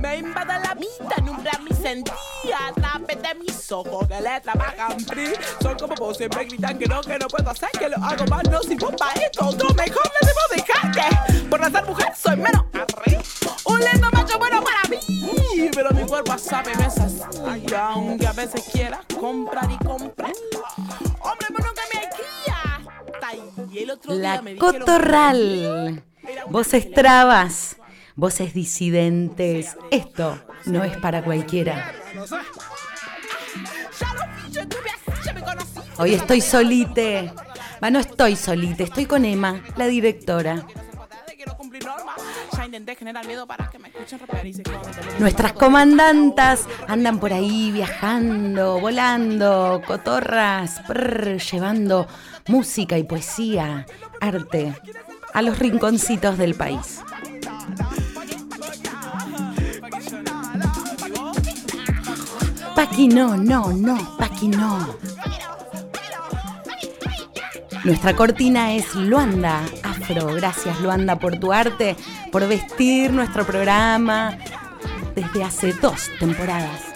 Me invade la vida, nubla mi sentía través de mis ojos de letra vagan free. Son como vos, siempre gritan que no, que no puedo hacer, que lo hago mal, no sirvo para esto. No, mejor le debo dejar que por ser mujer soy menos arriba. Un lindo macho bueno para mí, pero mi cuerpo sabe mesas. Y aunque a veces quiera comprar y comprar. Hombre, pero nunca me cría. Y el otro La día me Cotorral. Voces trabas, voces disidentes. Esto no es para cualquiera. Hoy estoy solite. Va, no estoy solite, estoy con Emma, la directora. Nuestras comandantas andan por ahí viajando, volando, cotorras, prr, llevando música y poesía, arte a los rinconcitos del país. Paqui no, no, no, Paqui no. Nuestra cortina es Luanda Afro. Gracias Luanda por tu arte, por vestir nuestro programa desde hace dos temporadas.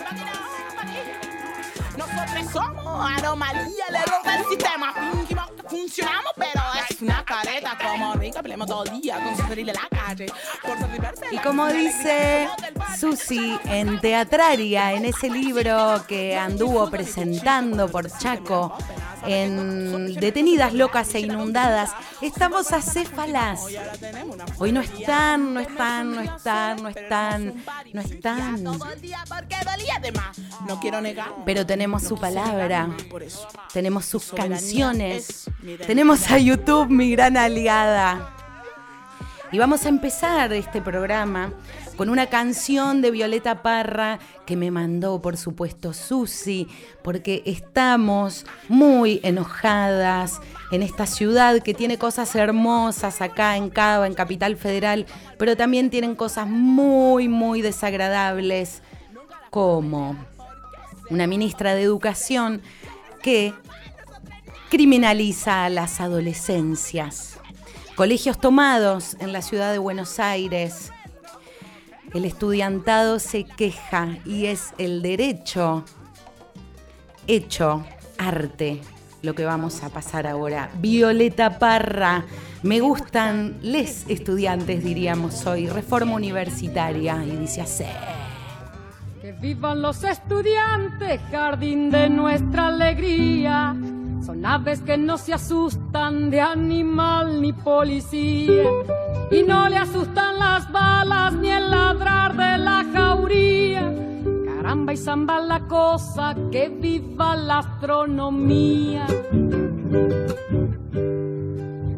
Nosotros somos anomalía, el sistema. Funcionamos, pero es una careta. Como rica, peleamos todo el día con sufrir en la calle. Por Y como dice. Susi en Teatraria, en ese libro que anduvo presentando por Chaco, en Detenidas, Locas e Inundadas, estamos acéfalas. Hoy no están, no están, no están, no están, no están. De. Pero tenemos su palabra, tenemos sus canciones. Tenemos a YouTube, mi gran aliada. Y vamos a empezar este programa con una canción de Violeta Parra que me mandó, por supuesto, Susi, porque estamos muy enojadas en esta ciudad que tiene cosas hermosas acá en Cava, en Capital Federal, pero también tienen cosas muy, muy desagradables, como una ministra de Educación que criminaliza a las adolescencias. Colegios tomados en la ciudad de Buenos Aires. El estudiantado se queja y es el derecho hecho arte lo que vamos a pasar ahora. Violeta Parra, me gustan les estudiantes, diríamos hoy, reforma universitaria, y dice así. Que vivan los estudiantes, jardín de nuestra alegría. Son aves que no se asustan de animal ni policía. Y no le asustan las balas ni el ladrar de la jauría. Caramba y zamba la cosa, que viva la astronomía.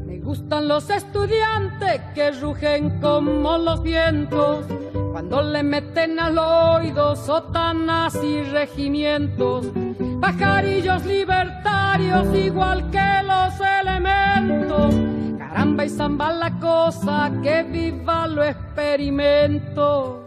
Me gustan los estudiantes que rugen como los vientos cuando le meten al oído sotanas y regimientos. Pajarillos libertarios igual que los elementos. Caramba y zamba la cosa, que viva lo experimento.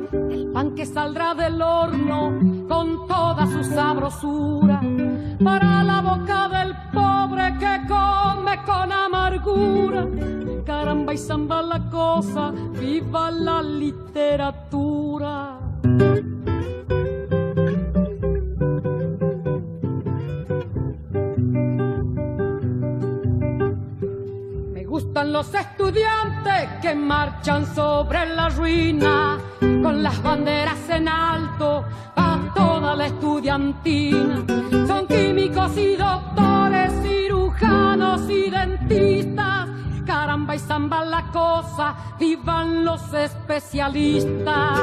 pan que saldrá del horno con toda su sabrosura, para la boca del pobre que come con amargura. Caramba y zamba la cosa, viva la literatura. Gustan los estudiantes que marchan sobre la ruina con las banderas en alto a toda la estudiantina. Son químicos y doctores, cirujanos y dentistas. Caramba y zamba la cosa, vivan los especialistas.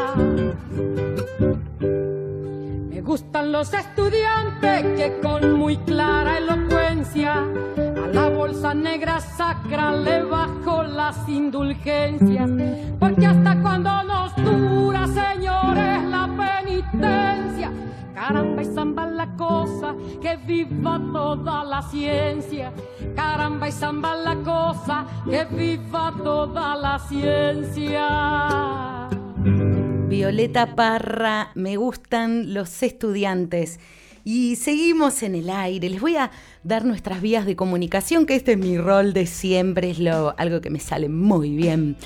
Me gustan los estudiantes que con muy clara elocuencia a la bolsa negra sacra le bajo las indulgencias, porque hasta cuando nos dura, señores, la penitencia. Caramba y zamba la cosa, que viva toda la ciencia. Caramba y zamba la cosa, que viva toda la ciencia. Violeta Parra, me gustan los estudiantes. Y seguimos en el aire. Les voy a dar nuestras vías de comunicación, que este es mi rol de siempre, es lo, algo que me sale muy bien.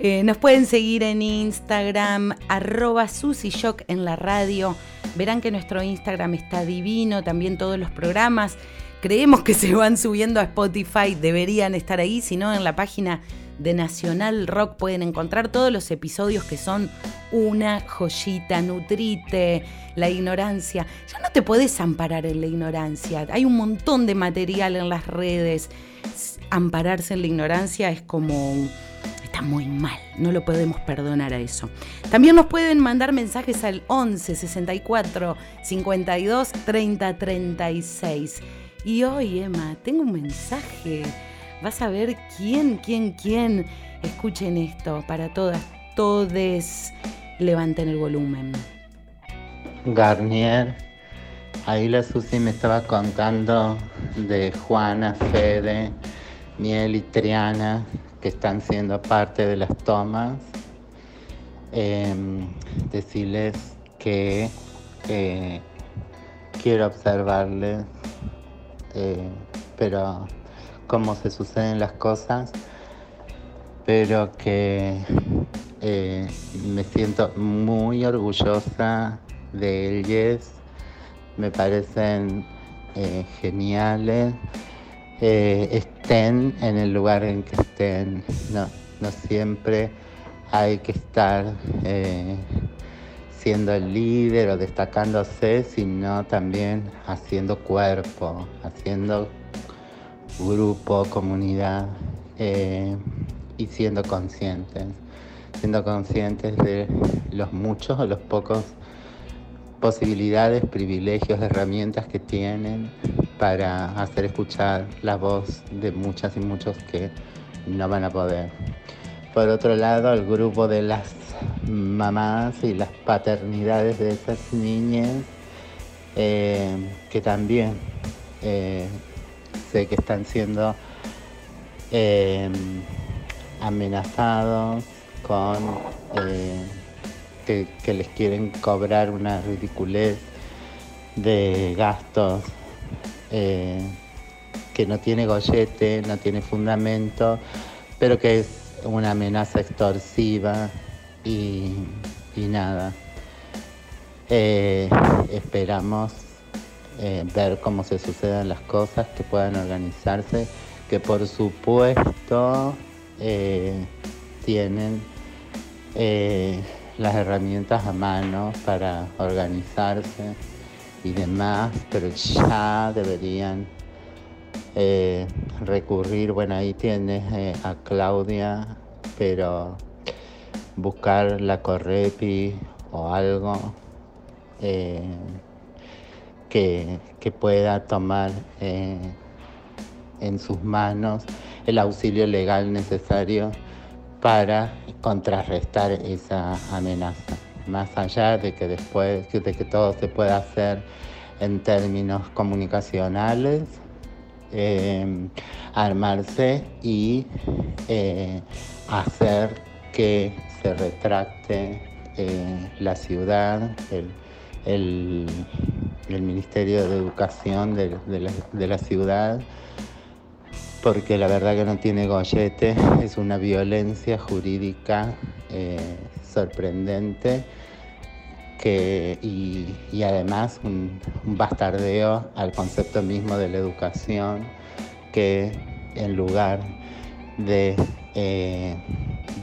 Eh, nos pueden seguir en Instagram, arroba en la radio. Verán que nuestro Instagram está divino, también todos los programas. Creemos que se van subiendo a Spotify, deberían estar ahí, si no en la página de Nacional Rock pueden encontrar todos los episodios que son una joyita, nutrite, la ignorancia. Ya no te puedes amparar en la ignorancia. Hay un montón de material en las redes. Ampararse en la ignorancia es como está muy mal, no lo podemos perdonar a eso. También nos pueden mandar mensajes al 11 64 52 30 36. Y hoy, Emma, tengo un mensaje Vas a ver quién, quién, quién escuchen esto. Para todas, todes, levanten el volumen. Garnier, ahí la Susi me estaba contando de Juana, Fede, Miel y Triana, que están siendo parte de las tomas. Em, decirles que quiero observarles, eh, pero cómo se suceden las cosas, pero que eh, me siento muy orgullosa de ellos, me parecen eh, geniales, eh, estén en el lugar en que estén, no, no siempre hay que estar siendo el líder o destacándose, sino también haciendo cuerpo, haciendo grupo, comunidad eh, y siendo conscientes, siendo conscientes de los muchos o los pocos posibilidades, privilegios, herramientas que tienen para hacer escuchar la voz de muchas y muchos que no van a poder. Por otro lado, el grupo de las mamás y las paternidades de esas niñas eh, que también eh, sé que están siendo em, amenazados con eh, que, les quieren cobrar una ridiculez de gastos eh, que no tiene gollete, no tiene fundamento, pero que es una amenaza extorsiva y, nada. Eh, esperamos eh, ver cómo se suceden las cosas, que puedan organizarse, que por supuesto eh, tienen eh, las herramientas a mano para organizarse y demás, pero ya deberían recurrir, bueno, ahí tienes a Claudia, pero buscar la Correpi o algo que, pueda tomar eh, en sus manos el auxilio legal necesario para contrarrestar esa amenaza. Más allá de que después, de que todo se pueda hacer en términos comunicacionales, eh, armarse y eh, hacer que se retracte la ciudad, el, el Ministerio de Educación de, la, ciudad, porque la verdad que no tiene gollete, es una violencia jurídica eh, sorprendente que, y, además un, bastardeo al concepto mismo de la educación que en lugar de, eh,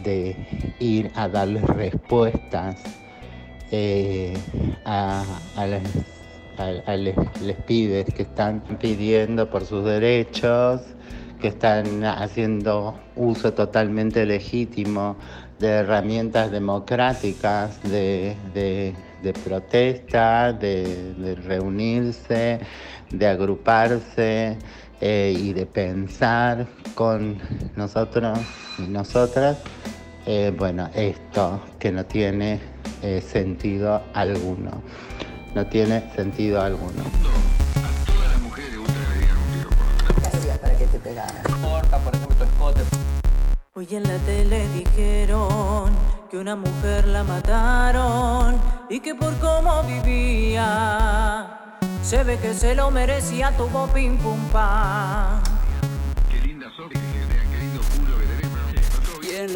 de ir a darles respuestas eh, a, a las a, les, pibes que están pidiendo por sus derechos, que están haciendo uso totalmente legítimo de herramientas democráticas de, protesta, de, reunirse, de agruparse, eh, y de pensar con nosotros y nosotras, eh, bueno, esto que no tiene eh, sentido alguno. No tiene sentido alguno. Hoy en la tele dijeron que una mujer la mataron y que por cómo vivía se ve que se lo merecía, tuvo pim pum pam.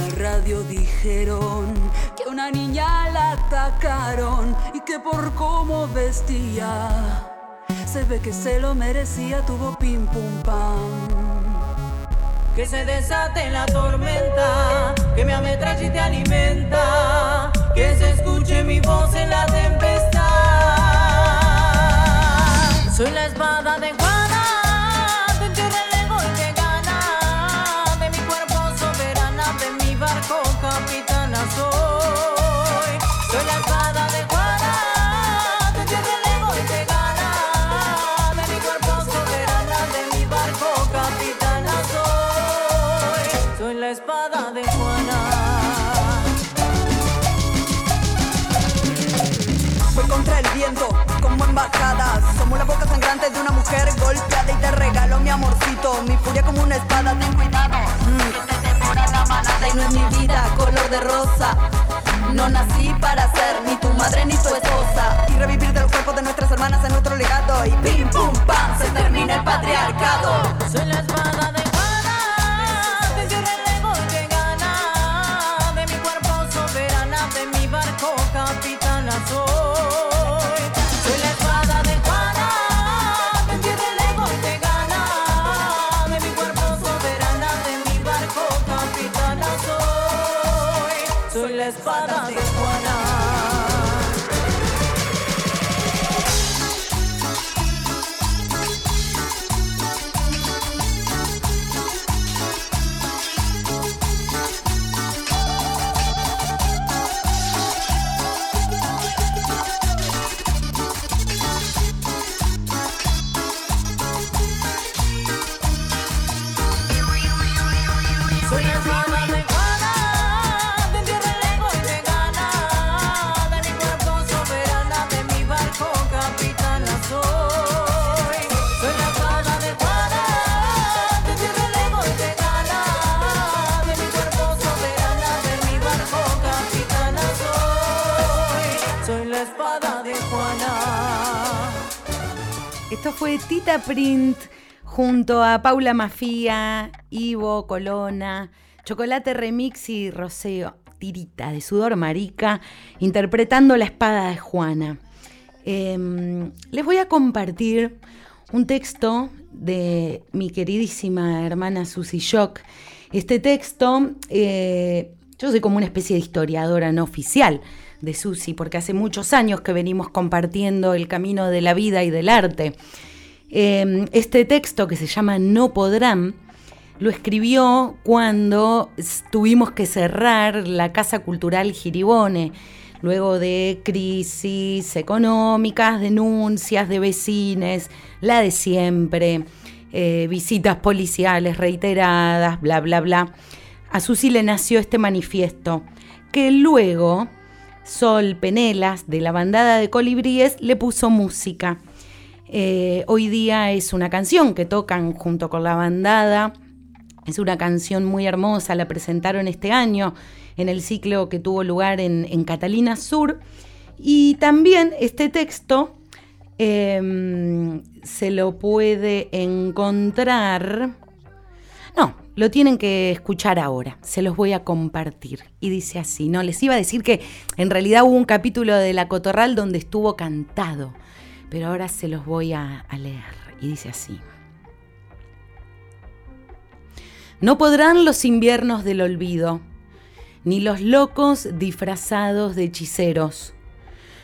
La radio dijeron que una niña la atacaron y que por cómo vestía se ve que se lo merecía, tuvo pim pum pam. Que se desate la tormenta, que me ametralle y te alimenta, que se escuche mi voz en la tempestad. Soy la espada de Juana, embajadas. Somos la boca sangrante de una mujer golpeada y te regalo mi amorcito. Mi furia como una espada, ten cuidado. Mm, que te devora la manada y no es mi vida color de rosa. No nací para ser ni tu madre ni tu esposa. Y revivir de los cuerpos de nuestras hermanas en nuestro legado. Y pim pum pam, se termina el patriarcado. Tita Print junto a Paula Mafía, Ivo, Colona, Chocolate Remix y Roceo Tirita de Sudor Marica, interpretando la espada de Juana. Em, les voy a compartir un texto de mi queridísima hermana Susy Shock. Este texto, eh, yo soy como una especie de historiadora no oficial de Susy, porque hace muchos años que venimos compartiendo el camino de la vida y del arte. Eh, este texto que se llama No podrán, lo escribió cuando tuvimos que cerrar la Casa Cultural Giribone, luego de crisis económicas, denuncias de vecines, la de siempre, eh, visitas policiales reiteradas, bla, bla, bla. A Susi le nació este manifiesto, que luego Sol Penelas, de la bandada de colibríes, le puso música. Eh, hoy día es una canción que tocan junto con la bandada. Es una canción muy hermosa, la presentaron este año en el ciclo que tuvo lugar en, Catalina Sur. Y también este texto eh, se lo puede encontrar. No, lo tienen que escuchar ahora. Se los voy a compartir. Y dice así, ¿no? Les iba a decir que en realidad hubo un capítulo de La Cotorral donde estuvo cantado. Pero ahora se los voy a, leer. Y dice así. No podrán los inviernos del olvido, ni los locos disfrazados de hechiceros.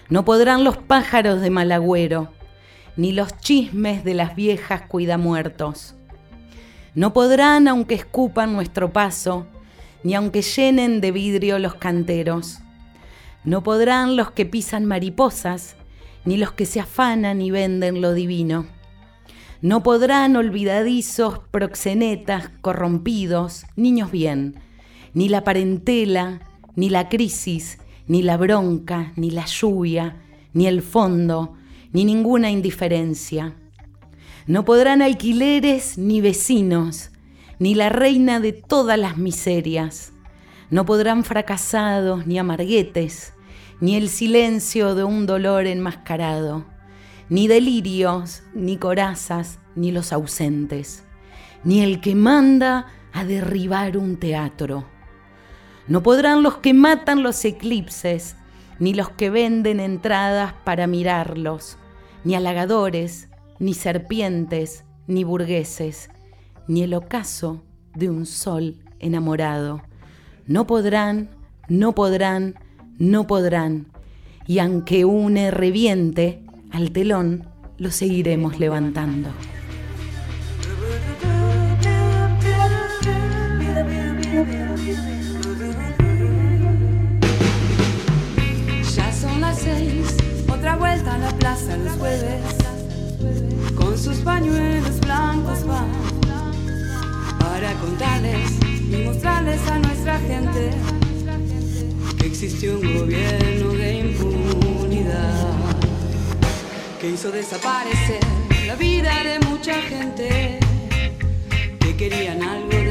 No podrán los pájaros de malagüero, ni los chismes de las viejas cuidamuertos. No podrán aunque escupan nuestro paso, ni aunque llenen de vidrio los canteros. No podrán los que pisan mariposas, ni los que se afanan y venden lo divino. No podrán olvidadizos, proxenetas, corrompidos, niños bien, ni la parentela, ni la crisis, ni la bronca, ni la lluvia, ni el fondo, ni ninguna indiferencia. No podrán alquileres ni vecinos, ni la reina de todas las miserias. No podrán fracasados ni amarguetes, ni el silencio de un dolor enmascarado, ni delirios, ni corazas, ni los ausentes, ni el que manda a derribar un teatro. No podrán los que matan los eclipses, ni los que venden entradas para mirarlos, ni halagadores, ni serpientes, ni burgueses, ni el ocaso de un sol enamorado. No podrán, no podrán, no podrán. Y aunque une reviente, al telón lo seguiremos levantando. Ya son las seis, otra vuelta a la plaza los jueves. Con sus pañuelos blancos van para contarles y mostrarles a nuestra gente que existió un gobierno de impunidad que hizo desaparecer la vida de mucha gente que querían algo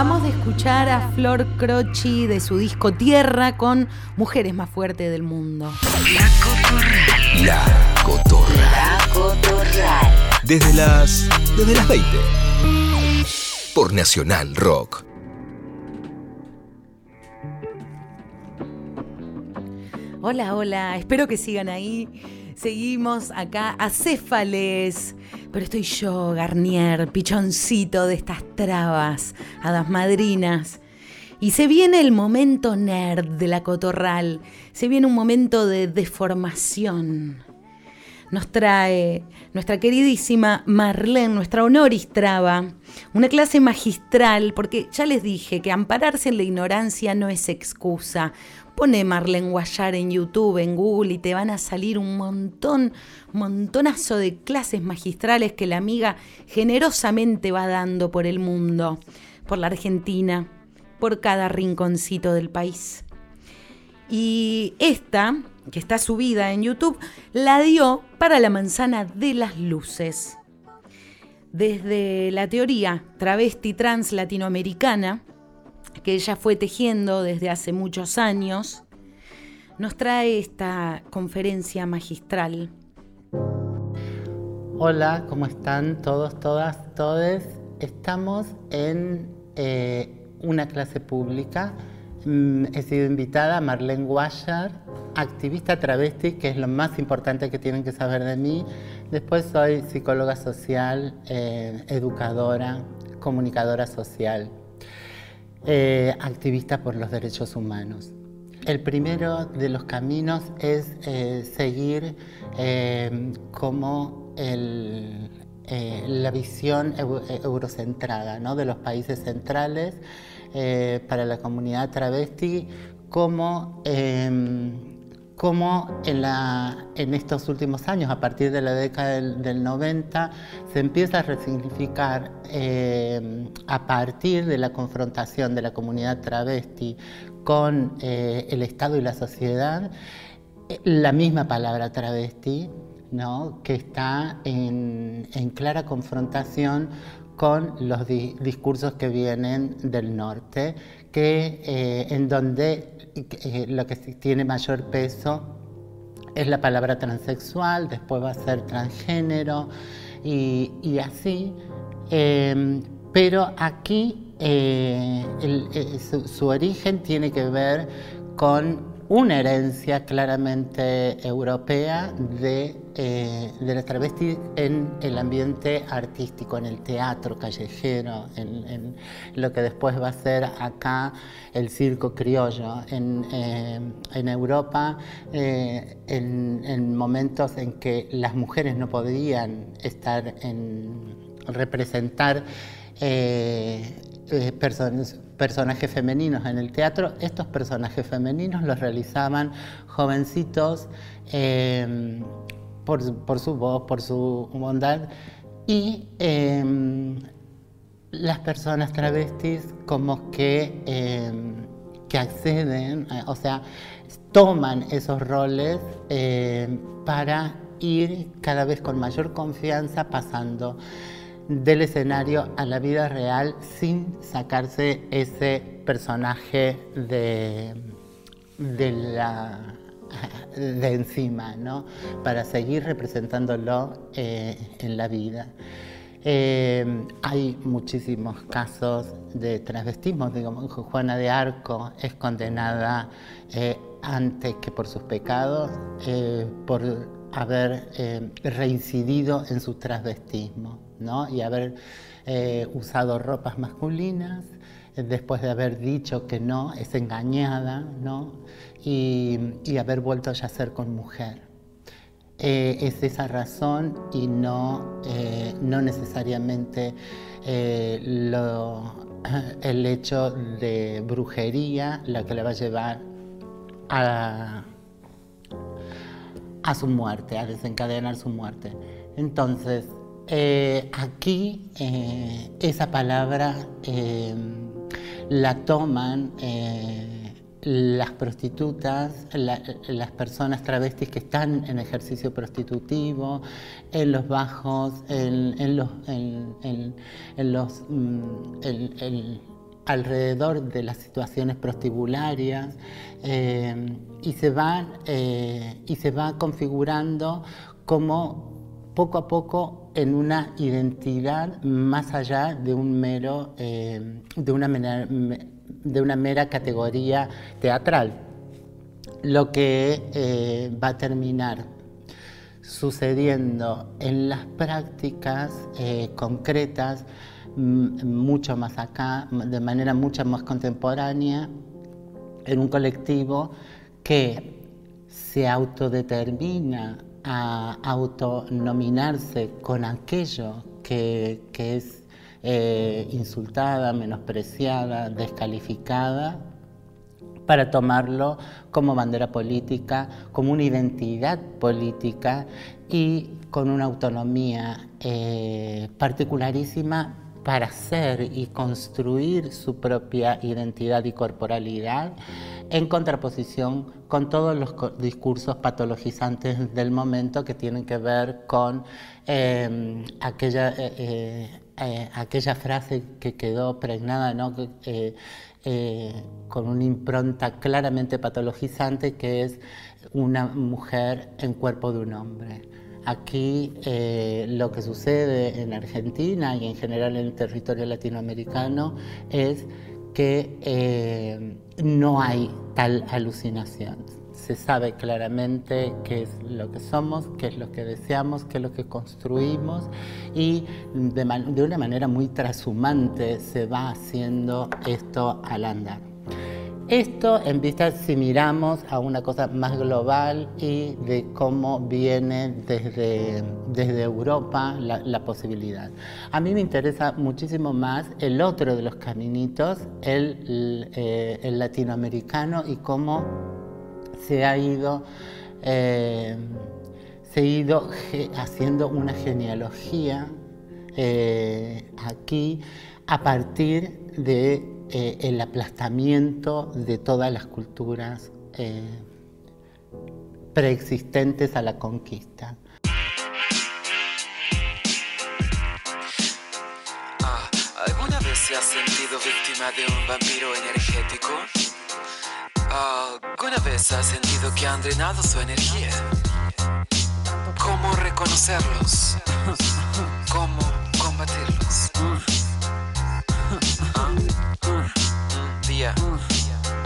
Acabamos de escuchar a Flor Croci de su disco Tierra con Mujeres más fuertes del mundo. La Cotorra. Desde las. Desde las 20. Por Nacional Rock. Hola, hola, espero que sigan ahí. Seguimos acá, acéfales. Pero estoy yo, Garnier, pichoncito de estas trabas, hadas madrinas. Y se viene el momento nerd de la cotorral. Se viene un momento de deformación. nos trae nuestra queridísima Marlene, nuestra honoris traba, una clase magistral, porque ya les dije que ampararse en la ignorancia no es excusa. Pone Marlene Guayar en YouTube, en Google y te van a salir un montón, montonazo de clases magistrales que la amiga generosamente va dando por el mundo, por la Argentina, por cada rinconcito del país. Y esta, que está subida en YouTube, la dio para la manzana de las luces. Desde la teoría travesti trans latinoamericana, que ella fue tejiendo desde hace muchos años, nos trae esta conferencia magistral. Hola, ¿cómo están todos, todas, todes? Estamos en eh, una clase pública. Mm, He sido invitada a Marlene Guayar, activista travesti, que es lo más importante que tienen que saber de mí. Después soy psicóloga social, eh, educadora, comunicadora social, eh, activista por los derechos humanos. El primero de los caminos es eh, seguir eh, como la visión eu- eurocentrada ¿no? de los países centrales para la comunidad travesti, como, como en, estos últimos años, a partir de la década del, del 90, se empieza a resignificar eh, a partir de la confrontación de la comunidad travesti con eh, el Estado y la sociedad, eh, la misma palabra travesti, ¿no? que está en, clara confrontación con los di- discursos que vienen del norte, que, eh, en donde eh, lo que tiene mayor peso es la palabra transexual, después va a ser transgénero y, así. Eh, pero aquí eh, su origen tiene que ver con una herencia claramente europea de, eh, de la travesti en el ambiente artístico, en el teatro callejero, en, lo que después va a ser acá el circo criollo. En, eh, Europa, eh, en, en momentos en que las mujeres no podían estar en representar eh, personas- personajes femeninos en el teatro, estos personajes femeninos los realizaban jovencitos eh, por, por su voz, por su bondad. Y eh, las personas travestis como que, eh, que acceden, eh, o sea, toman esos roles para ir cada vez con mayor confianza pasando del escenario a la vida real sin sacarse ese personaje de, de, la, de encima, ¿no? para seguir representándolo eh, en la vida. Eh, hay muchísimos casos de transvestismo, digamos, Juana de Arco es condenada eh, antes que por sus pecados, por haber eh, reincidido en su transvestismo ¿no? y haber eh, usado ropas masculinas, eh, después de haber dicho que no, es engañada ¿no? y, y haber vuelto a yacer con mujer. Eh, es esa razón y no, eh, no necesariamente lo- el hecho de brujería la que le va a llevar a, a su muerte, a desencadenar su muerte. Entonces, eh, aquí eh, esa palabra eh, la toman las prostitutas, la- las personas travestis que están en ejercicio prostitutivo, en los bajos, en, los, en- los, mm, alrededor de las situaciones prostibularias eh, y, se va, eh, y se va configurando como poco a poco en una identidad más allá de un mero eh, de, una mera, de una mera categoría teatral lo que va a terminar sucediendo en las prácticas concretas mucho más acá, de manera mucho más contemporánea, en un colectivo que se autodetermina a autonominarse con aquello que, que es eh, insultada, menospreciada, descalificada, para tomarlo como bandera política, como una identidad política y con una autonomía eh, particularísima para ser y construir su propia identidad y corporalidad en contraposición con todos los discursos patologizantes del momento que tienen que ver con eh, aquella, eh, eh, eh, aquella frase que quedó pregnada ¿no? Con una impronta claramente patologizante que es una mujer en cuerpo de un hombre. Aquí eh, lo que sucede en Argentina y en general en el territorio latinoamericano es que eh, no hay tal alucinación. Se sabe claramente qué es lo que somos, qué es lo que deseamos, qué es lo que construimos y de, de una manera muy trashumante se va haciendo esto al andar. Esto en vista si miramos a una cosa más global y de cómo viene desde, desde Europa la, la posibilidad. A mí me interesa muchísimo más el otro de los caminitos, el, eh, latinoamericano y cómo se ha ido, eh, se ha ido haciendo una genealogía eh, aquí a partir de eh, el aplastamiento de todas las culturas eh, preexistentes a la conquista. Ah, ¿Alguna vez se ha sentido víctima de un vampiro energético? ¿Alguna vez ha sentido que han drenado su energía? ¿Cómo reconocerlos? ¿Cómo combatirlos?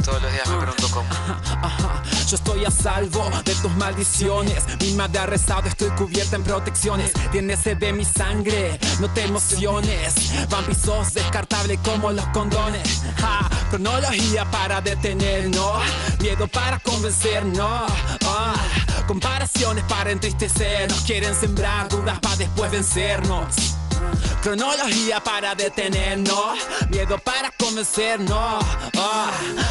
Todos los días me pregunto cómo. Yo estoy a salvo de tus maldiciones. Mi madre ha rezado, estoy cubierta en protecciones. Tienes de mi sangre, no te emociones. Vampisos descartable como los condones. Cronología para detenernos, miedo para convencernos. Ah, comparaciones para entristecernos. Quieren sembrar dudas para después vencernos. Cronología para detenernos, miedo para convencernos. Ah,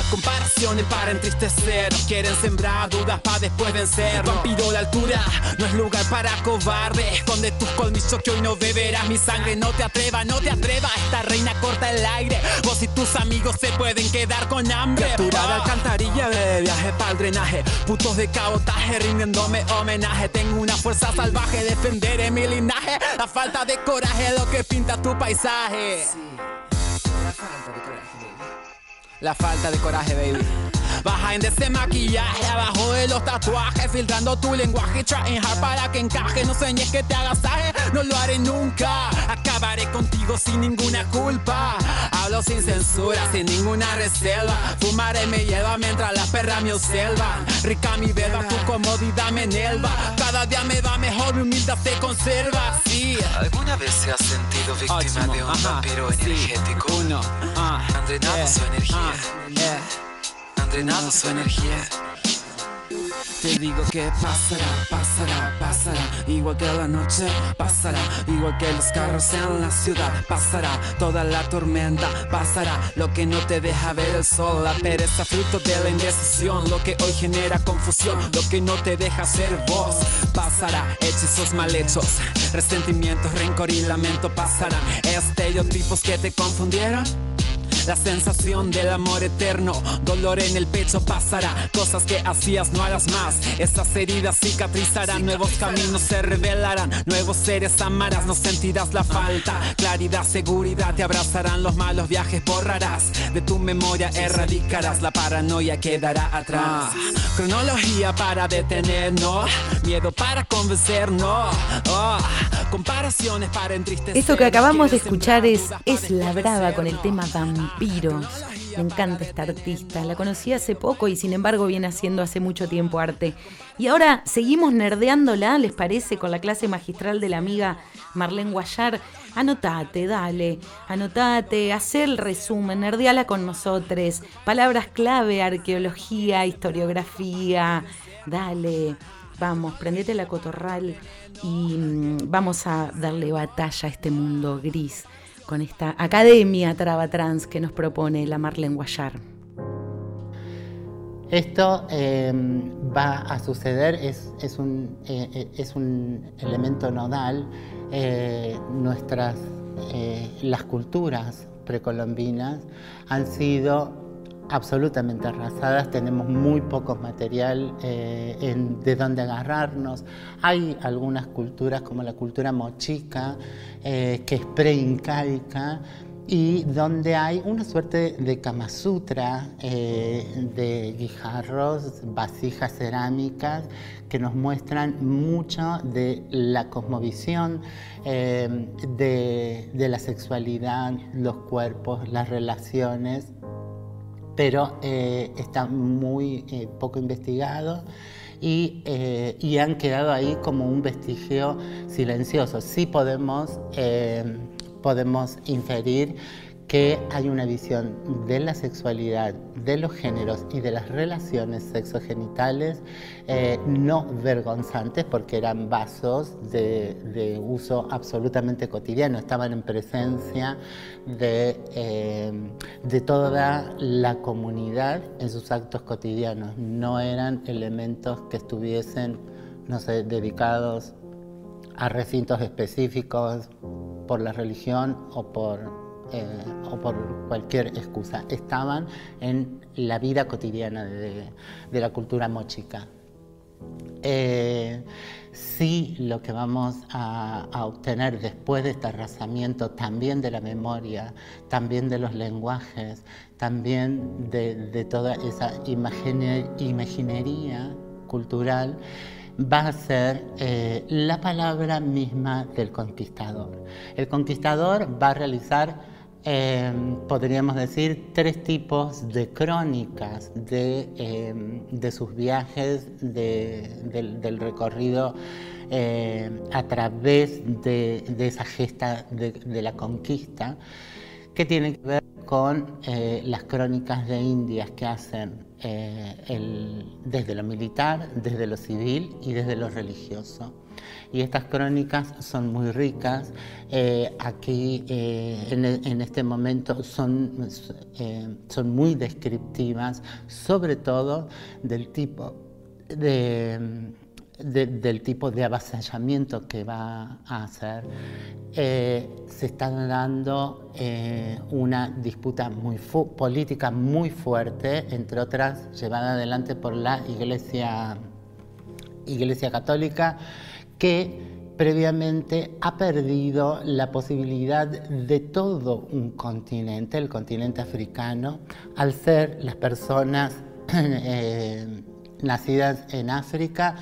comparaciones para entristecernos, quieren sembrar dudas para después vencernos. Vampiro la altura, no es lugar para cobardes. Esconde tus colmillos que hoy no beberás mi sangre. No te atrevas, no te atrevas, esta reina corta el aire. Vos y tus amigos se pueden quedar con hambre. Capturada alcantarilla de viaje para el drenaje. Putos de cabotaje rindiéndome homenaje. Tengo una fuerza salvaje, defenderé mi linaje. La falta de coraje es lo que pinta tu paisaje. La falta de coraje, baby. Baja en ese maquillaje, abajo de los tatuajes, filtrando tu lenguaje, trying hard para que encaje. No sueñes que te agasaje, no lo haré nunca. Acabaré contigo sin ninguna culpa. Hablo sin censura, sin ninguna reserva. Fumaré me lleva mientras las perras me observan. Rica mi verba, tu comodidad me enerva. Cada día me va mejor, mi humildad se conserva. Sí. ¿Alguna vez se ha sentido víctima Ótimo, de un ajá, vampiro energético? Uno, ah, Han drenado yeah, su energía. ah, yeah. Drenado su energía. Te digo que pasará, pasará, pasará, igual que la noche pasará, igual que los carros en la ciudad pasará, toda la tormenta pasará, lo que no te deja ver el sol, la pereza fruto de la indecisión, lo que hoy genera confusión, lo que no te deja ser vos, pasará, hechizos mal hechos, resentimientos, rencor y lamento pasarán, estereotipos que te confundieron. La sensación del amor eterno, dolor en el pecho pasará. Cosas que hacías no hagas más. Esas heridas cicatrizarán, nuevos caminos se revelarán, nuevos seres amarás, no sentirás la falta. Claridad, seguridad, te abrazarán los malos viajes, borrarás. De tu memoria erradicarás, la paranoia quedará atrás. Cronología para detenernos, miedo para convencernos. Oh, comparaciones para entristecer. Esto que acabamos de escuchar es Es la Brava con el tema Me encanta esta artista, la conocí hace poco y sin embargo viene haciendo hace mucho tiempo arte. Y ahora seguimos nerdeándola, ¿les parece? Con la clase magistral de la amiga Marlene Guayar. Anotate, dale, anotate, hacer el resumen, nerdeala con nosotros. Palabras clave, arqueología, historiografía, dale. vamos, prendete la cotorral y mm, vamos a darle batalla a este mundo gris con esta academia Trans que nos propone la Marlene Guayar. Esto eh, va a suceder, es, es un, eh, eh, es un elemento nodal. eh, nuestras, las culturas precolombinas han sido absolutamente arrasadas, tenemos muy poco material eh, de donde agarrarnos. Hay algunas culturas como la cultura mochica, eh, que es preincaica, y donde hay una suerte de Kama Sutra, eh, de guijarros, vasijas cerámicas, que nos muestran mucho de la cosmovisión, de la sexualidad, los cuerpos, las relaciones pero eh, está muy eh, poco investigado y, eh, y han quedado ahí como un vestigio silencioso. Sí podemos, podemos inferir que hay una visión de la sexualidad, de los géneros y de las relaciones sexogenitales eh, no vergonzantes porque eran vasos de, uso absolutamente cotidiano, estaban en presencia de, eh, de toda la comunidad en sus actos cotidianos, no eran elementos que estuviesen, no sé, dedicados a recintos específicos por la religión o por eh, o por cualquier excusa. Estaban en la vida cotidiana de, de la cultura mochica. Eh, sí, lo que vamos a, a obtener después de este arrasamiento también de la memoria, también de los lenguajes, también de, de toda esa imagine- imaginería cultural, va a ser eh, la palabra misma del conquistador. El conquistador va a realizar eh, podríamos decir, tres tipos de crónicas de, eh, de sus viajes, de- del, recorrido eh, a través de, esa gesta de, la conquista, que tienen que ver con eh, las crónicas de Indias que hacen eh, desde lo militar, desde lo civil y desde lo religioso. Y estas crónicas son muy ricas. eh, aquí, eh, en, e- en este momento, son, eh, son muy descriptivas, sobre todo del tipo de, de- del tipo de avasallamiento que va a hacer. Se está dando una disputa muy política muy fuerte, entre otras llevada adelante por la Iglesia Iglesia Católica, que previamente ha perdido la posibilidad de todo un continente, el continente africano, al ser las personas eh, nacidas en África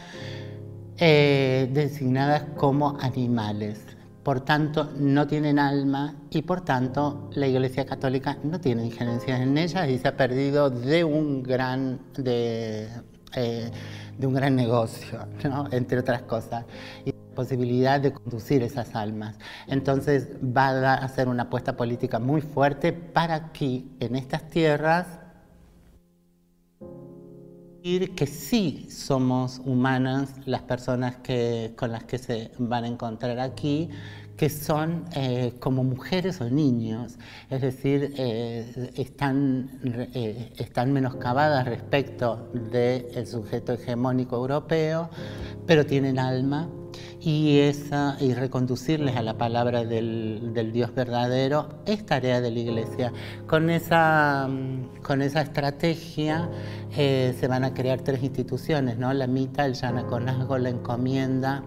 eh, designadas como animales. Por tanto, no tienen alma y por tanto la Iglesia Católica no tiene injerencias en ellas y se ha perdido de un gran, de, eh, de un gran negocio, ¿no? entre otras cosas. Y posibilidad de conducir esas almas. Entonces va a hacer una apuesta política muy fuerte para aquí, en estas tierras, que sí somos humanas las personas que, con las que se van a encontrar aquí, que son eh, como mujeres o niños, es decir, eh, están, eh, están menoscabadas respecto del sujeto hegemónico europeo, pero tienen alma y, esa, y reconducirles a la palabra del, del Dios verdadero es tarea de la Iglesia. Con esa, con esa estrategia eh, se van a crear tres instituciones, ¿no? la MITA, el Yanaconazgo, la Encomienda,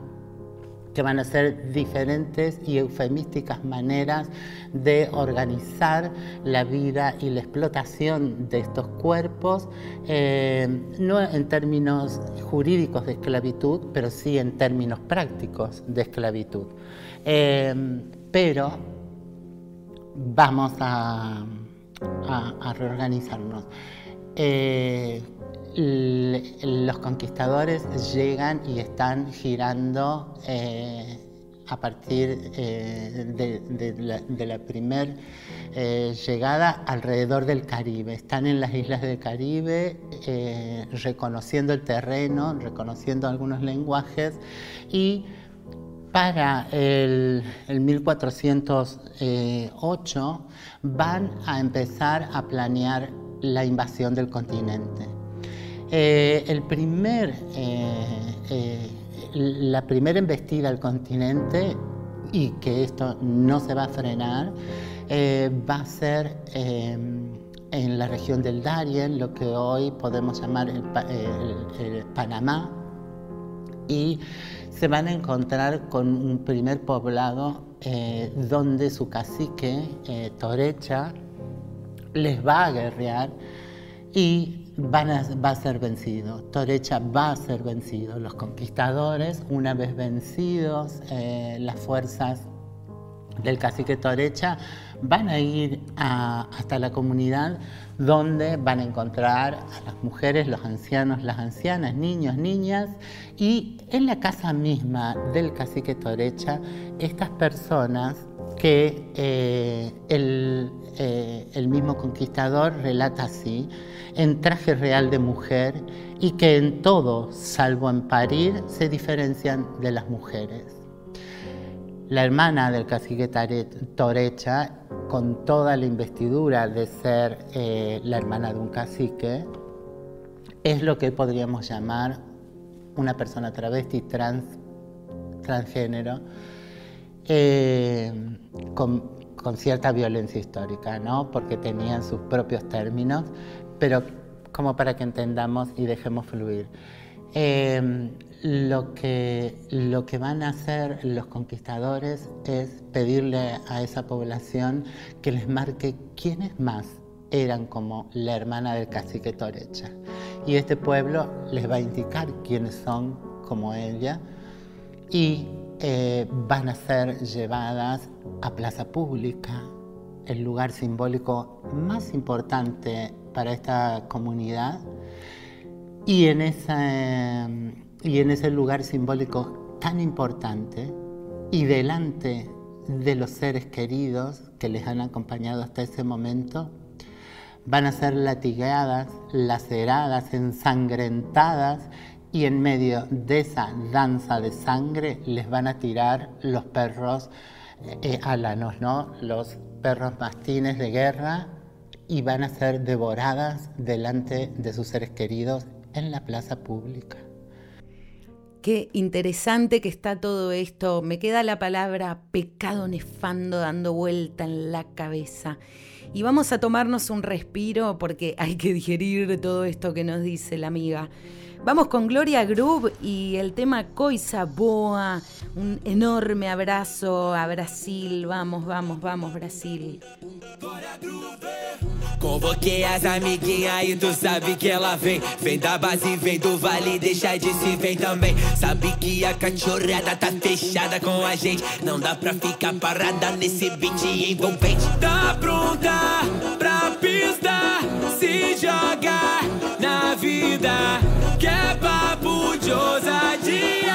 que van a ser diferentes y eufemísticas maneras de organizar la vida y la explotación de estos cuerpos, eh, no en términos jurídicos de esclavitud, pero sí en términos prácticos de esclavitud. Eh, pero vamos a, reorganizarnos. Eh, los conquistadores llegan y están girando eh, a partir eh, de, la, de eh, llegada alrededor del Caribe. Están en las islas del Caribe reconociendo el terreno, reconociendo algunos lenguajes y para el, el 1408 van a empezar a planear la invasión del continente. Eh, el primer, eh, eh, la primera embestida al continente, y que esto no se va a frenar, eh, va a ser en la región del Darien, lo que hoy podemos llamar el Pa- el- el Panamá, y se van a encontrar con un primer poblado donde su cacique, eh, Torecha, les va a guerrear y van a- va a ser vencido. Torecha va a ser vencido. Los conquistadores, una vez vencidos eh, las fuerzas del cacique Torecha, van a ir hasta la comunidad donde van a encontrar a las mujeres, los ancianos, las ancianas, niños, niñas, y en la casa misma del cacique Torecha, estas personas que eh, el, eh, el mismo conquistador relata así, en traje real de mujer, y que en todo, salvo en parir, se diferencian de las mujeres. La hermana del cacique Torecha, con toda la investidura de ser eh, la hermana de un cacique, es lo que podríamos llamar una persona travesti trans, transgénero, eh, con, con cierta violencia histórica, ¿no? porque tenían sus propios términos, pero como para que entendamos y dejemos fluir. Eh, lo, que, lo que van a hacer los conquistadores es pedirle a esa población que les marque quiénes más eran como la hermana del cacique Torecha. Y este pueblo les va a indicar quiénes son como ella y eh, van a ser llevadas a plaza pública, el lugar simbólico más importante para esta comunidad. Y en, esa, y en ese lugar simbólico tan importante y delante de los seres queridos que les han acompañado hasta ese momento, van a ser latigadas, laceradas, ensangrentadas y en medio de esa danza de sangre les van a tirar los perros eh, álanos, ¿no? los perros mastines de guerra y van a ser devoradas delante de sus seres queridos en la plaza pública. Qué interesante que está todo esto. Me queda la palabra pecado nefando dando vuelta en la cabeza. Y vamos a tomarnos un respiro porque hay que digerir todo esto que nos dice la amiga. Vamos con Gloria Groove y el tema Coisa Boa. Un enorme abrazo a Brasil. Vamos, vamos, vamos, Brasil. Convoquei as amiguinhas e tu sabe que ela vem. Vem da base, vem do vale, deixa de se vem também. Sabe que a cachorrada tá fechada com a gente. Não dá pra ficar parada nesse beat envolvente. Tá pronta pra pista, se joga vida. Que é papo de ousadia.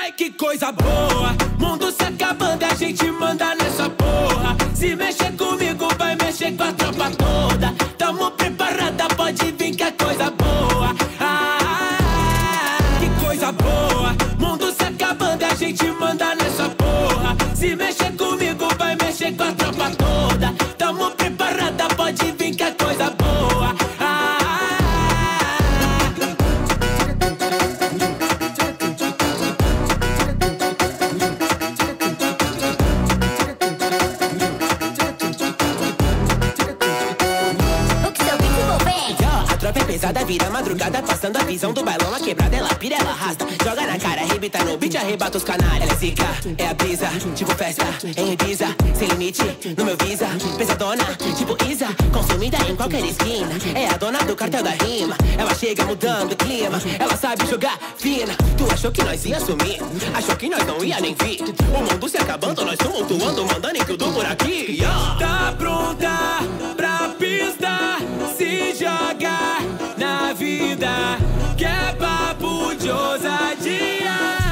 Ai, que coisa boa! Mundo se acabando, a gente manda nessa porra. Se mexer comigo, vai mexer com a tropa toda. Tamo preparada, pode vir que é coisa boa. Ah, que coisa boa! Mundo se acabando, a gente manda nessa porra. Se mexer comigo, vai mexer com a tropa toda. Tamo preparada, pode vir arrebata os canalhas. Ela é zica, é a brisa, tipo festa, em Ibiza, sem limite, no meu visa. Pesadona, tipo Isa, consumida em qualquer esquina. É a dona do cartel da rima, ela chega mudando o clima. Ela sabe jogar fina. Tu achou que nós ia sumir? Achou que nós não ia nem vir? O mundo se acabando, nós tumultuando, mandando em tudo por aqui. Yeah. Tá pronta pra pista, se joga na vida. Que é papo de ousadia.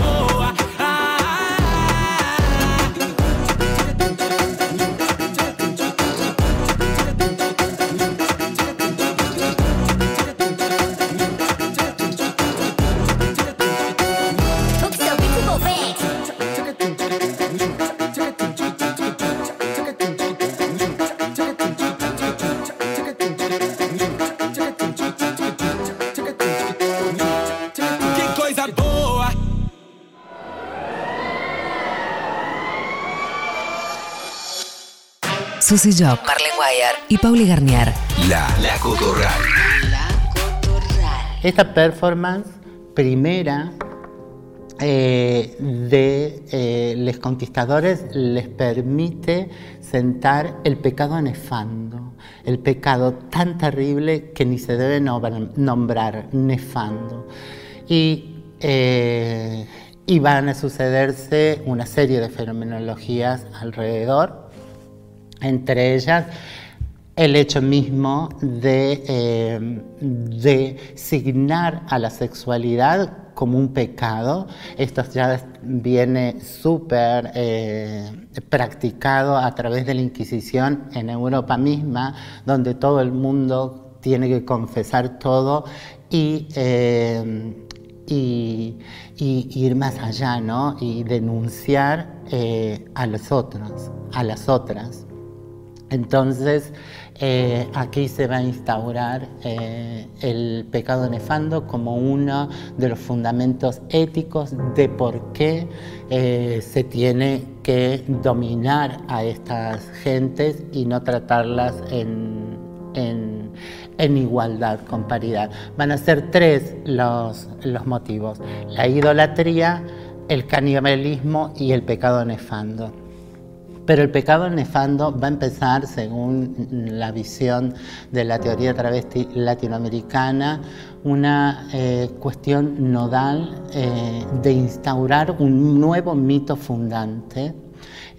Susy Job, Marlene Guayar y Pauli Garnier. La, la Cotorral. Esta performance primera eh, de eh, los conquistadores les permite sentar el pecado nefando, el pecado tan terrible que ni se debe nombr- nombrar, nefando. Y, eh, y van a sucederse una serie de fenomenologías alrededor, entre ellas el hecho mismo de, eh, signar a la sexualidad como un pecado. Esto ya viene súper eh, practicado a través de la Inquisición en Europa misma, donde todo el mundo tiene que confesar todo y, eh, ir más allá, ¿no? Y denunciar eh, a los otros, a las otras. Entonces, eh, aquí se va a instaurar eh, el pecado nefando como uno de los fundamentos éticos de por qué eh, se tiene que dominar a estas gentes y no tratarlas en, igualdad, con paridad. Van a ser tres los motivos, la idolatría, el canibalismo y el pecado nefando. Pero el pecado nefando va a empezar, según la visión de la teoría travesti latinoamericana, una eh, cuestión nodal eh, de instaurar un nuevo mito fundante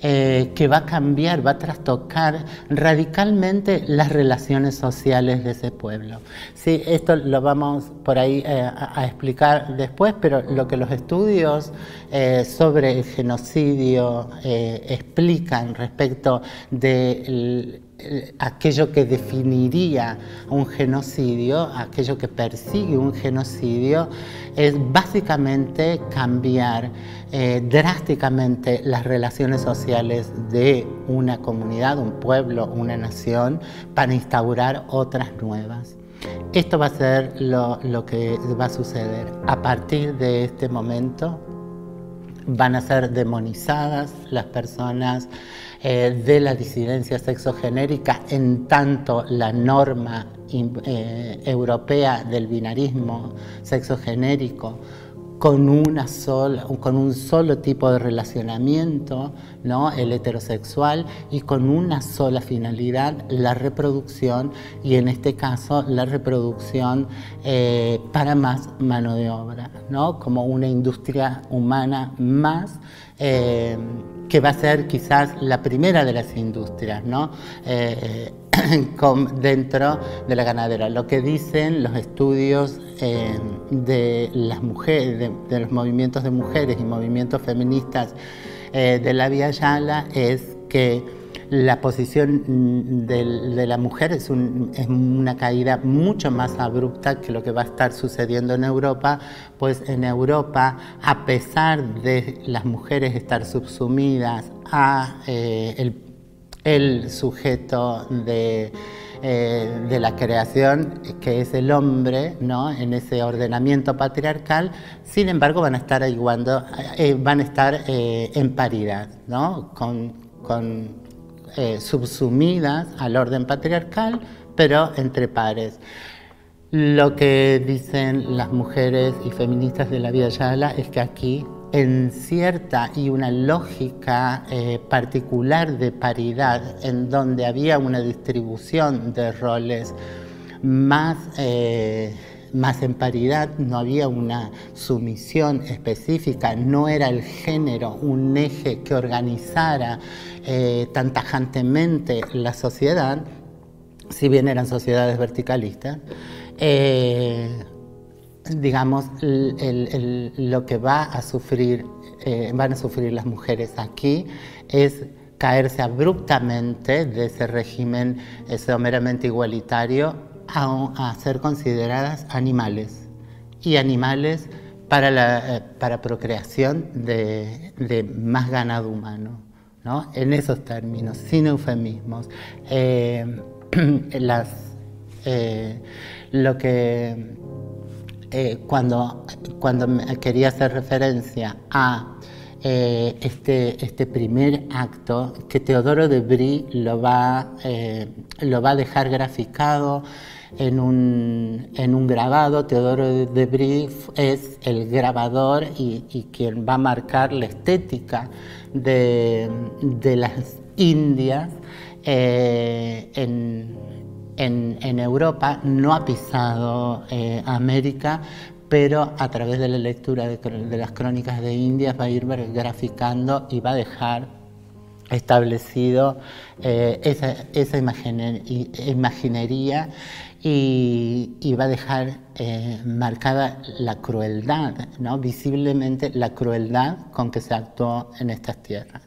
eh, que va a cambiar, va a trastocar radicalmente las relaciones sociales de ese pueblo. Sí, esto lo vamos por ahí eh, a, explicar después, pero lo que los estudios eh, sobre el genocidio explican respecto de aquello que definiría un genocidio, aquello que persigue un genocidio, es básicamente cambiar eh, drásticamente las relaciones sociales de una comunidad, un pueblo, una nación, para instaurar otras nuevas. Esto va a ser lo, lo que va a suceder. A partir de este momento, van a ser demonizadas las personas eh, de la disidencia sexogenérica en tanto la norma eh, europea del binarismo sexogenérico con, una sola, con un solo tipo de relacionamiento, ¿no? el heterosexual, y con una sola finalidad, la reproducción, y en este caso la reproducción eh, para más mano de obra, ¿no? como una industria humana más. Eh, que va a ser quizás la primera de las industrias ¿no? Eh, dentro de la ganadera. Lo que dicen los estudios eh, de los movimientos de mujeres y movimientos feministas de la Vía Yala es que la posición mm, de, la mujer es, un- es una caída mucho más abrupta que lo que va a estar sucediendo en Europa, pues en Europa, a pesar de las mujeres estar subsumidas a eh, el sujeto de, eh, de la creación, que es el hombre, ¿no? en ese ordenamiento patriarcal, sin embargo van a estar, eh, van a estar en paridad, ¿no? con, eh, subsumidas al orden patriarcal, pero entre pares. Lo que dicen las mujeres y feministas de la Vía Yala es que aquí en cierta y una lógica eh, particular de paridad, en donde había una distribución de roles más, eh, más en paridad, no había una sumisión específica, no era el género un eje que organizara eh, tan tajantemente la sociedad, si bien eran sociedades verticalistas, eh, digamos, lo que va a sufrir, eh, van a sufrir las mujeres aquí es caerse abruptamente de ese régimen eh, someramente igualitario a, ser consideradas animales. Y animales para eh, para procreación de más ganado humano, ¿no? En esos términos, sin eufemismos. Eh, eh, lo que eh, cuando, cuando quería hacer referencia a este, este primer acto, que Teodoro de Brie lo va, lo va a dejar graficado en un, en un grabado. Teodoro de- Brie es el grabador y quien va a marcar la estética de, de las Indias eh, en, en, Europa, no ha pisado eh, América, pero a través de la lectura de, las crónicas de Indias va a ir graficando y va a dejar establecido eh, esa, esa imaginería y, y va a dejar eh, marcada la crueldad, ¿no? visiblemente la crueldad con que se actuó en estas tierras.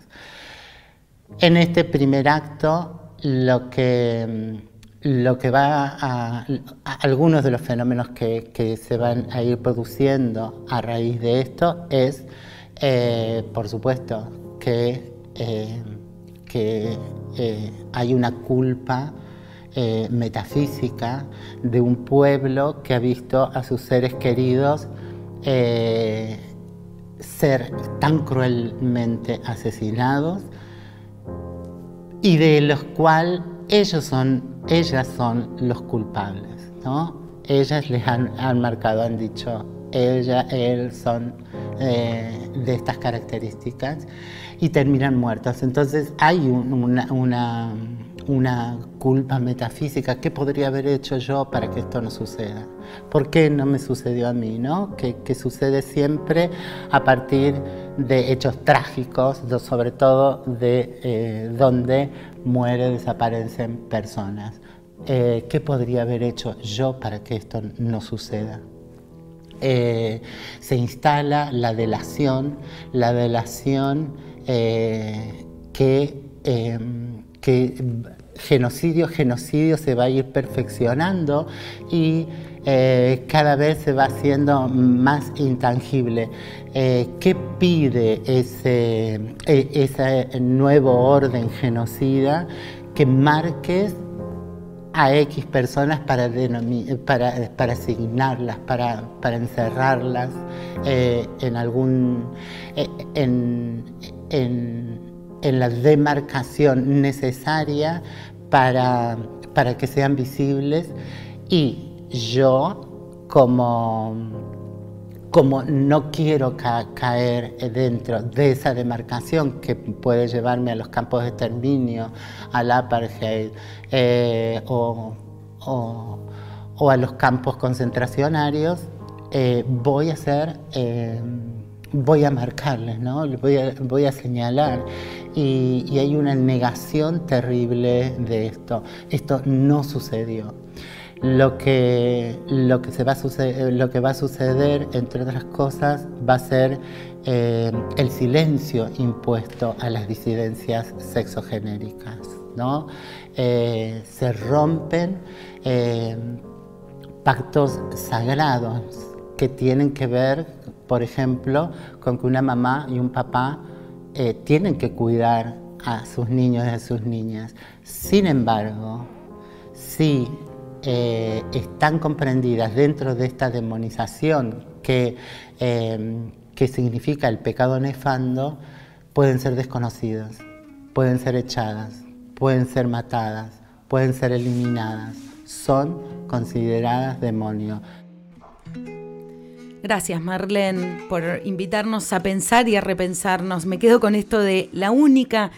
En este primer acto, lo que, mm, lo que va a, algunos de los fenómenos que, que se van a ir produciendo a raíz de esto es, eh, por supuesto, que, eh, que hay una culpa eh, metafísica de un pueblo que ha visto a sus seres queridos eh, ser tan cruelmente asesinados y de los cuales ellos son, ellas son los culpables, ¿no? Ellas les han, han marcado, han dicho, ella, él son eh, de estas características y terminan muertos. Entonces hay un- una, una, una culpa metafísica. ¿Qué podría haber hecho yo para que esto no suceda? ¿Por qué no me sucedió a mí? ¿no? Que, que sucede siempre a partir de hechos trágicos, sobre todo de eh, donde muere, desaparecen personas. Eh, ¿Qué podría haber hecho yo para que esto no suceda? Eh, se instala la delación, la delación eh, que, eh, que genocidio, genocidio se va a ir perfeccionando y eh, cada vez se va haciendo más intangible. Eh, ¿Qué pide ese, e- ese nuevo orden genocida? Que marques a X personas para, para, para asignarlas, para, encerrarlas eh, en algún en- en la demarcación necesaria para, para que sean visibles y yo como como no quiero ca- caer dentro de esa demarcación que puede llevarme a los campos de exterminio, al apartheid eh, o, o- o a los campos concentracionarios, eh, voy a hacer, eh, voy a marcarles, ¿no? Voy a, voy a señalar. Y, hay una negación terrible de esto. Esto no sucedió lo que, lo que, se va, a suceder, lo que va a suceder, entre otras cosas, va a ser eh, el silencio impuesto a las disidencias sexogenéricas. ¿no? Eh, se rompen eh, pactos sagrados que tienen que ver, por ejemplo, con que una mamá y un papá eh, tienen que cuidar a sus niños y a sus niñas. Sin embargo, si eh, están comprendidas dentro de esta demonización que, eh, que significa el pecado nefando, pueden ser desconocidas, pueden ser echadas, pueden ser matadas, pueden ser eliminadas, son consideradas demonios. Gracias Marlene por invitarnos a pensar y a repensarnos. Me quedo con esto de la única,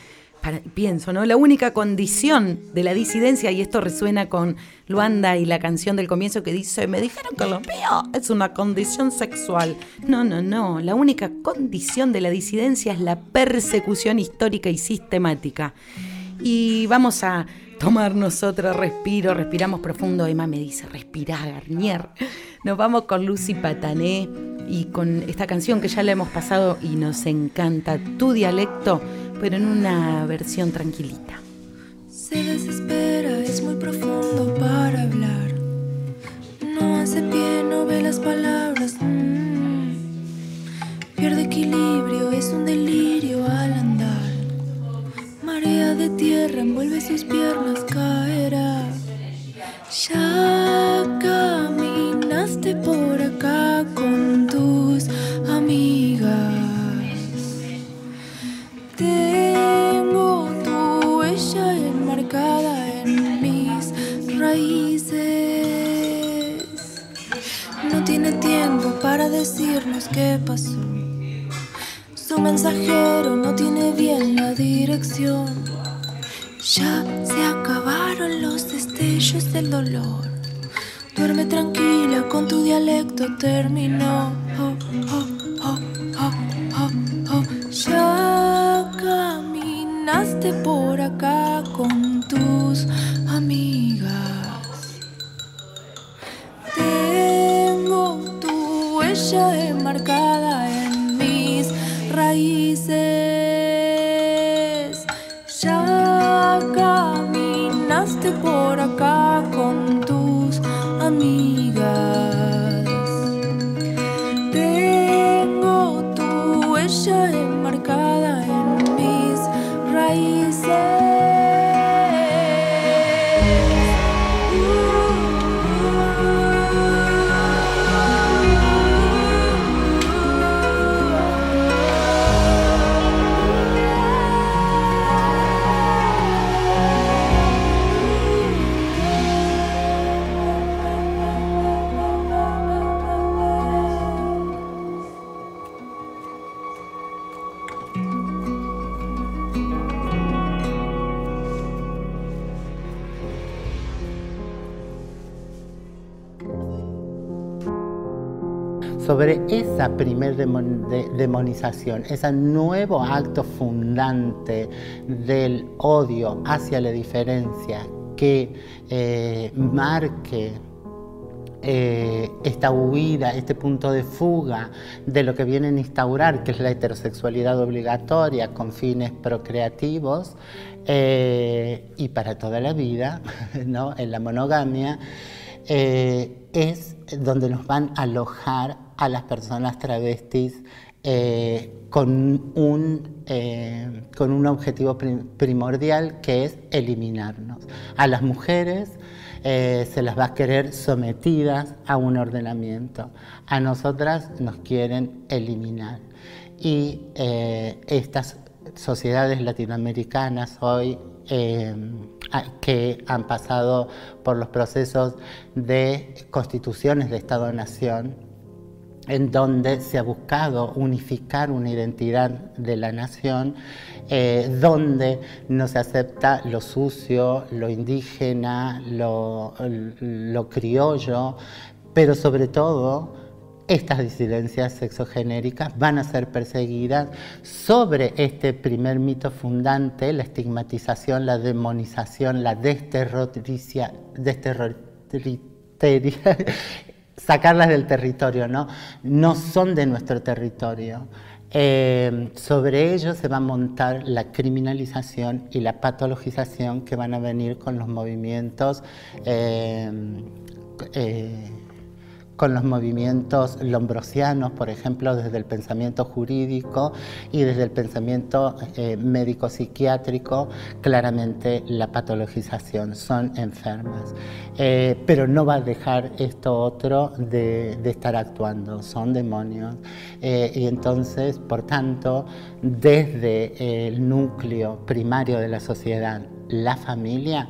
pienso, ¿no? La única condición de la disidencia, y esto resuena con Luanda y la canción del comienzo que dice, me dijeron que lo mío es una condición sexual. No, no, no. La única condición de la disidencia es la persecución histórica y sistemática. Y vamos a tomarnos otro respiro, respiramos profundo. Emma me dice, respirá, Garnier. Nos vamos con Lucy Patané y con esta canción que ya la hemos pasado y nos encanta, tu dialecto, pero en una versión tranquilita. Se desespera, es muy profundo para hablar. No hace pie, no ve las palabras. mm. Pierde equilibrio, es un delirio de tierra envuelve sus piernas, caerá. Ya caminaste por acá con tus amigas. Tengo tu huella enmarcada en mis raíces. No tiene tiempo para decirnos qué pasó. Su mensajero no tiene bien la dirección. Ya se acabaron los destellos del dolor. Duerme tranquila con tu dialecto terminó. Oh, oh, oh. Ya caminaste por acá con tus amigas. Tengo tu huella enmarcada en mis raíces. Caminaste por sobre esa primer demon- de- demonización, ese nuevo acto fundante del odio hacia la diferencia que eh, marque eh, esta huida, este punto de fuga de lo que vienen a instaurar, que es la heterosexualidad obligatoria con fines procreativos eh, y para toda la vida, ¿no? en la monogamia, es donde nos van a alojar a las personas travestis eh, con, un, eh, con un objetivo prim- primordial que es eliminarnos. A las mujeres eh, se las va a querer sometidas a un ordenamiento. A nosotras nos quieren eliminar. Y estas sociedades latinoamericanas hoy que han pasado por los procesos de constituciones de Estado-Nación, en donde se ha buscado unificar una identidad de la nación, eh, donde no se acepta lo sucio, lo indígena, lo, lo criollo, pero sobre todo estas disidencias sexogenéricas van a ser perseguidas sobre este primer mito fundante, la estigmatización, la demonización, la desterrotricia, sacarlas del territorio, ¿no? No son de nuestro territorio. Eh, sobre ello se va a montar la criminalización y la patologización que van a venir con los movimientos eh, eh, con los movimientos lombrosianos, por ejemplo, desde el pensamiento jurídico y desde el pensamiento eh, médico-psiquiátrico, claramente la patologización, son enfermas. Eh, pero no va a dejar esto otro de, de estar actuando, son demonios. Eh, y entonces, por tanto, desde el núcleo primario de la sociedad, la familia,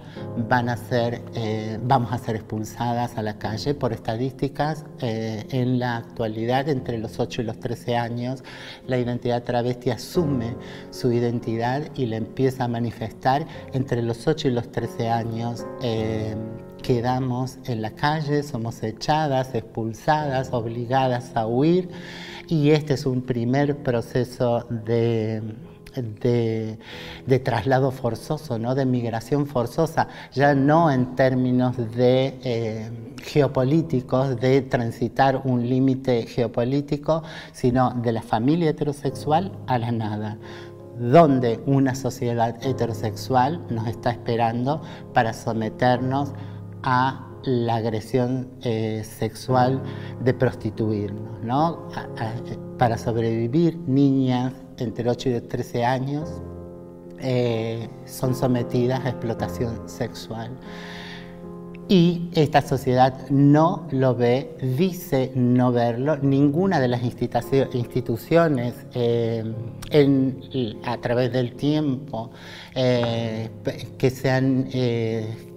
van a ser, eh, vamos a ser expulsadas a la calle por estadísticas. eh, en la actualidad, entre los 8 y los 13 años, la identidad travesti asume su identidad y la empieza a manifestar entre los 8 y los 13 años. eh, quedamos en la calle, somos echadas, expulsadas, obligadas a huir y este es un primer proceso de, de, traslado forzoso, ¿no? de migración forzosa, ya no en términos de eh, geopolíticos, de transitar un límite geopolítico, sino de la familia heterosexual a la nada donde una sociedad heterosexual nos está esperando para someternos a la agresión eh, sexual de prostituirnos. ¿no? Para sobrevivir, niñas entre 8 y 13 años eh, son sometidas a explotación sexual. Y esta sociedad no lo ve, dice no verlo. Ninguna de las institucio- instituciones eh, a través del tiempo eh, que, se han,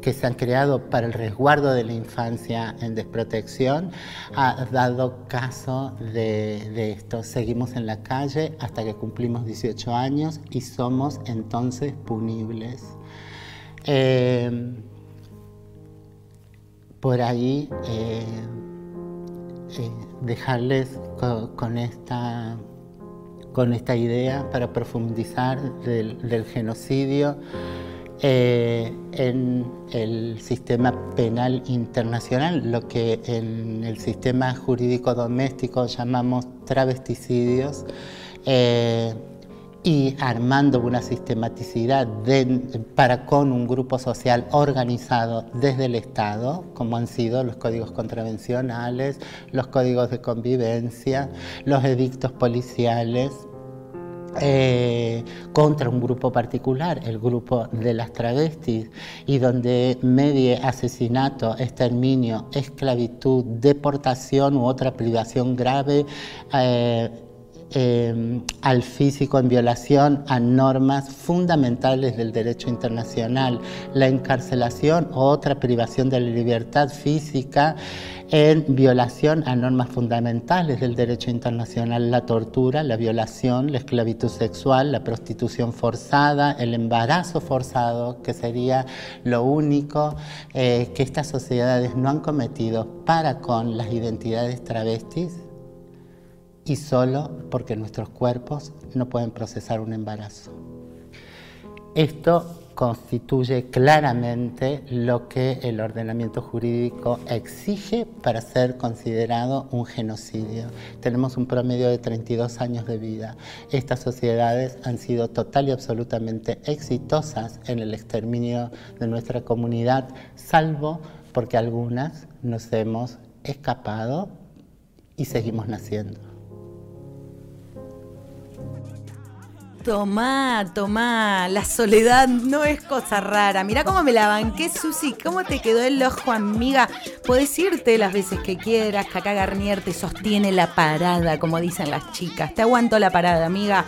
que se han creado para el resguardo de la infancia en desprotección ha dado caso de, esto. Seguimos en la calle hasta que cumplimos 18 años y somos entonces punibles. Eh, por ahí eh, eh, dejarles co- con, esta, con esta idea para profundizar del, del genocidio eh, en el sistema penal internacional, lo que en el sistema jurídico doméstico llamamos travesticidios. eh, y armando una sistematicidad para con un grupo social organizado desde el Estado, como han sido los códigos contravencionales, los códigos de convivencia, los edictos policiales, eh, contra un grupo particular, el grupo de las travestis, y donde medie asesinato, exterminio, esclavitud, deportación u otra privación grave eh, eh, al físico en violación a normas fundamentales del derecho internacional, la encarcelación o otra privación de la libertad física en violación a normas fundamentales del derecho internacional, la tortura, la violación, la esclavitud sexual, la prostitución forzada, el embarazo forzado, que sería lo único eh, que estas sociedades no han cometido para con las identidades travestis y solo porque nuestros cuerpos no pueden procesar un embarazo. Esto constituye claramente lo que el ordenamiento jurídico exige para ser considerado un genocidio. Tenemos un promedio de 32 años de vida. Estas sociedades han sido total y absolutamente exitosas en el exterminio de nuestra comunidad, salvo porque algunas nos hemos escapado y seguimos naciendo. Tomá, tomá, la soledad no es cosa rara. Mirá cómo me la banqué, Susi, cómo te quedó el ojo, amiga. Podés irte las veces que quieras, que acá Garnier te sostiene la parada, como dicen las chicas. Te aguanto la parada, amiga.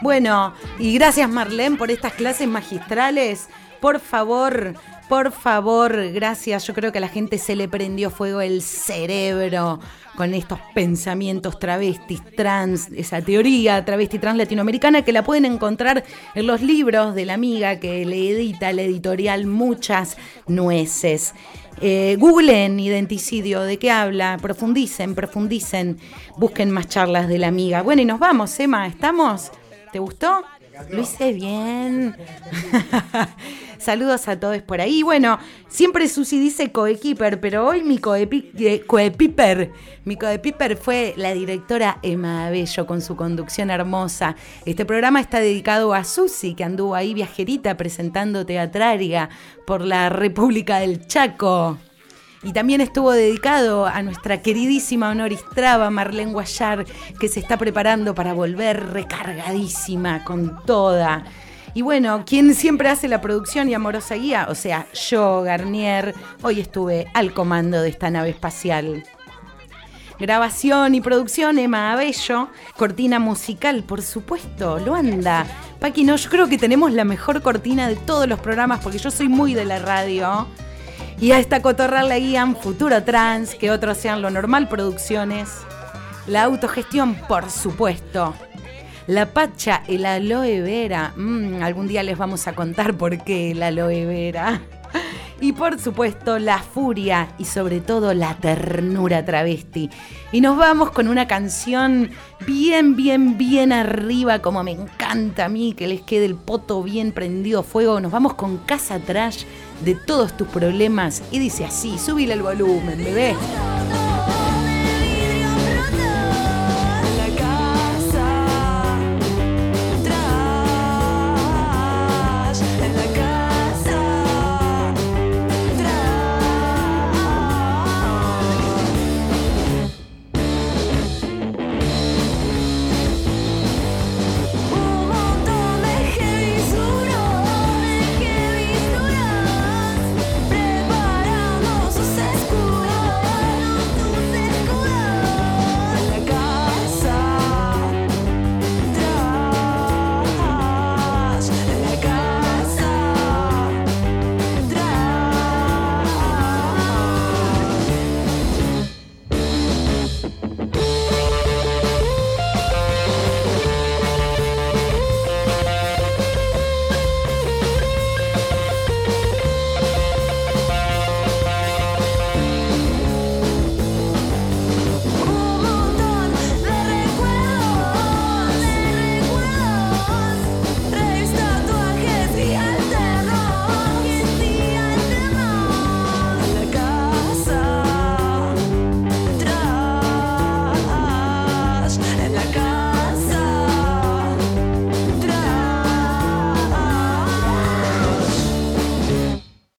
Bueno, y gracias Marlene por estas clases magistrales. Por favor, por favor, gracias. Yo creo que a la gente se le prendió fuego el cerebro con estos pensamientos travestis, trans, esa teoría travesti trans latinoamericana que la pueden encontrar en los libros de la amiga que le edita la editorial Muchas Nueces. Eh, googleen identicidio, de qué habla, profundicen, profundicen, busquen más charlas de la amiga. Bueno, y nos vamos, Emma, ¿estamos? ¿Te gustó? Lo hice bien. Saludos a todos por ahí. Bueno, siempre Susi dice coequiper, pero hoy mi eh, coepiper, mi coepiper fue la directora Emma Abello con su conducción hermosa. Este programa está dedicado a Susi, que anduvo ahí viajerita presentando Teatraria por la República del Chaco. Y también estuvo dedicado a nuestra queridísima Honoris Traba, Marlene Guayar, que se está preparando para volver recargadísima con toda. Y bueno, quien siempre hace la producción y amorosa guía, o sea, yo, Garnier, hoy estuve al comando de esta nave espacial. Grabación y producción, Emma Abello. Cortina musical, por supuesto, Luanda. Paqui, no, yo creo que tenemos la mejor cortina de todos los programas porque yo soy muy de la radio. Y a esta cotorra la guían Futuro Trans, que otros sean lo normal producciones. La autogestión, por supuesto. La pacha, el aloe vera. Mm, algún día les vamos a contar por qué el aloe vera. Y por supuesto, la furia y sobre todo la ternura travesti. Y nos vamos con una canción bien, bien, bien arriba, como me encanta a mí, que les quede el poto bien prendido fuego. Nos vamos con Casa Trash de todos tus problemas. Y dice así, subile el volumen, bebé.